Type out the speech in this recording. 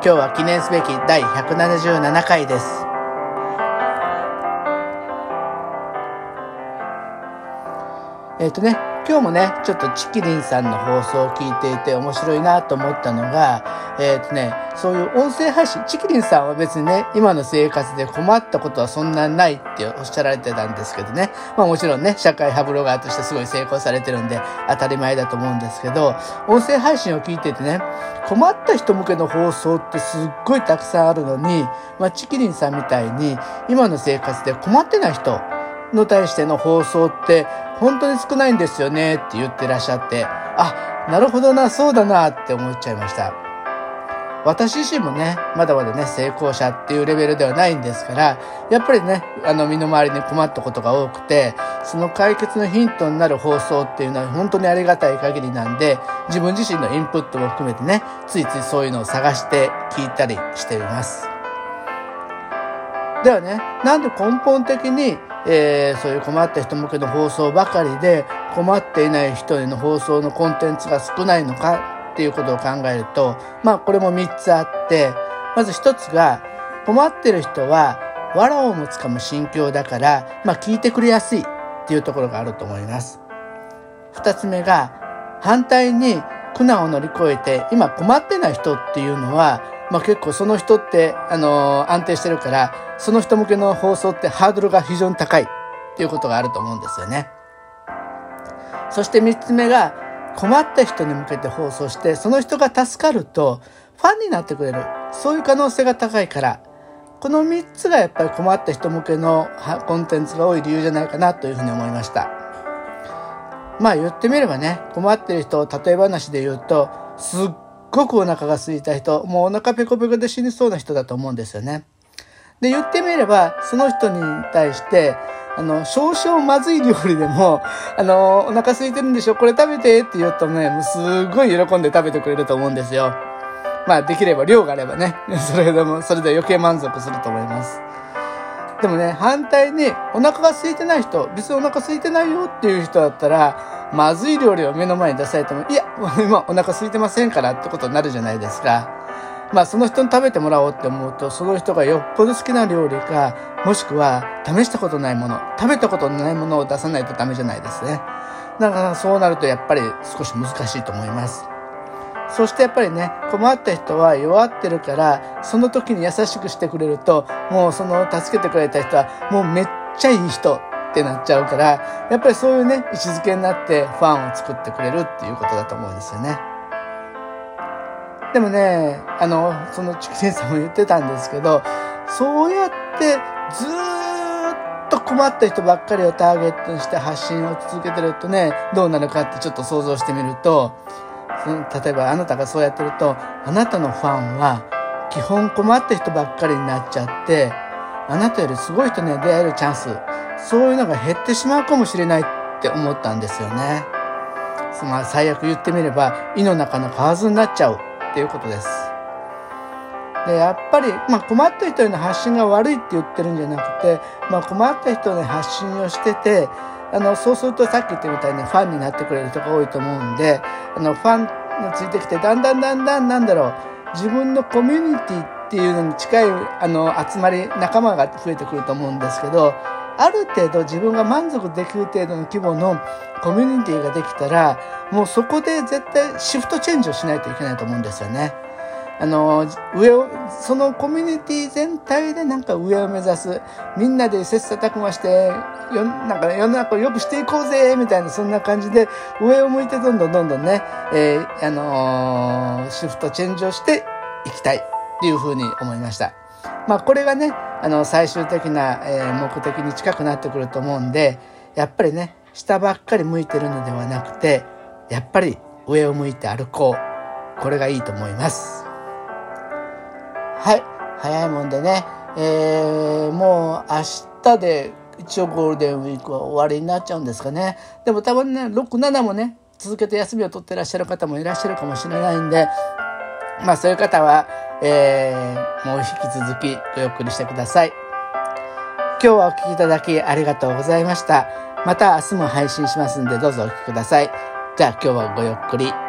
今日は記念すべき第177回です。えっ、ー、とね、今日もね、ちょっとチキリンさんの放送を聞いていて面白いなと思ったのが、えっ、とね、そういう音声配信、チキリンさんは別にね、今の生活で困ったことはそんなないっておっしゃられてたんですけどね、まあもちろんね、社会派ブロガーとしてすごい成功されてるんで当たり前だと思うんですけど、音声配信を聞いててね、困った人向けの放送ってすっごいたくさんあるのに、まあチキリンさんみたいに今の生活で困ってない人、の対しての放送って本当に少ないんですよねって言ってらっしゃって、あ、なるほどな、そうだなって思っちゃいました。私自身もね、まだまだね、成功者っていうレベルではないんですから、やっぱりね、あの、身の回りに困ったことが多くて、その解決のヒントになる放送っていうのは本当にありがたい限りなんで、自分自身のインプットも含めてね、ついついそういうのを探して聞いたりしています。ではね、なんで根本的にえー、そういう困った人向けの放送ばかりで困っていない人への放送のコンテンツが少ないのかっていうことを考えるとまあこれも3つあってまず1つが困ってる人は藁を持つかも心境だから、まあ、聞いてくれやすいっていうところがあると思います。2つ目が反対に苦難を乗り越えて今困ってない人っていうのはまあ、結構その人って、あのー、安定してるから、その人向けの放送ってハードルが非常に高いっていうことがあると思うんですよね。そして三つ目が、困った人に向けて放送して、その人が助かると、ファンになってくれる。そういう可能性が高いから、この三つがやっぱり困った人向けのコンテンツが多い理由じゃないかなというふうに思いました。まあ言ってみればね、困ってる人を例え話で言うと、すっごくお腹が空いた人、もうお腹ペコペコで死にそうな人だと思うんですよね。で、言ってみれば、その人に対して、あの、少々まずい料理でも、あの、お腹空いてるんでしょ？これ食べてって言うとね、もうすごい喜んで食べてくれると思うんですよ。まあ、できれば量があればね、それでも、それで余計満足すると思います。でもね、反対に、お腹が空いてない人、別にお腹空いてないよっていう人だったら、まずい料理を目の前に出されても、いや、今お腹空いてませんからってことになるじゃないですか。まあその人に食べてもらおうって思うと、その人がよっぽど好きな料理か、もしくは試したことないもの、食べたことないものを出さないとダメじゃないですね。だからそうなるとやっぱり少し難しいと思います。そしてやっぱりね、困った人は弱ってるから、その時に優しくしてくれると、もうその助けてくれた人はもうめっちゃいい人ってなっちゃうから、やっぱりそういうね、位置づけになってファンを作ってくれるっていうことだと思うんですよね。でもね、あの、そのチキ先生も言ってたんですけど、そうやってずっと困った人ばっかりをターゲットにして発信を続けてるとね、どうなるかってちょっと想像してみると、その例えばあなたがそうやってると、あなたのファンは基本困った人ばっかりになっちゃって、あなたよりすごい人に出会えるチャンスそういうのが減ってしまうかもしれないって思ったんですよね。まあ最悪言ってみれば、胃の中の蛙になっちゃうっていうことです。で、やっぱり、まあ困った人への発信が悪いって言ってるんじゃなくて、まあ困った人に発信をしてて、あの、そうするとさっき言ったみたいにファンになってくれる人が多いと思うんで、あの、ファンについてきて、だんだんだんだんなんだろう、自分のコミュニティってっていうのに近い、あの、集まり、仲間が増えてくると思うんですけど、ある程度自分が満足できる程度の規模のコミュニティができたら、もうそこで絶対シフトチェンジをしないといけないと思うんですよね。あの、上を、そのコミュニティ全体でなんか上を目指す。みんなで切磋琢磨して、よなんか世の中を良くしていこうぜみたいな、そんな感じで、上を向いてどんどんどんどんね、えー、あのー、シフトチェンジをしていきたいっていうふうに思いました。まあこれがね、あの最終的な、え目的に近くなってくると思うんでやっぱりね下ばっかり向いてるのではなくてやっぱり上を向いて歩こうこれがいいと思いますはい早いもんでね、えー、もう明日で一応ゴールデンウィークは終わりになっちゃうんですかね。でもたまにね、6、7もね、続けて休みを取ってらっしゃる方もいらっしゃるかもしれないんで、まあそういう方は、えー、もう引き続きごゆっくりしてください。今日はお聴きいただきありがとうございました。また明日も配信しますんでどうぞお聴きください。じゃあ今日はごゆっくり。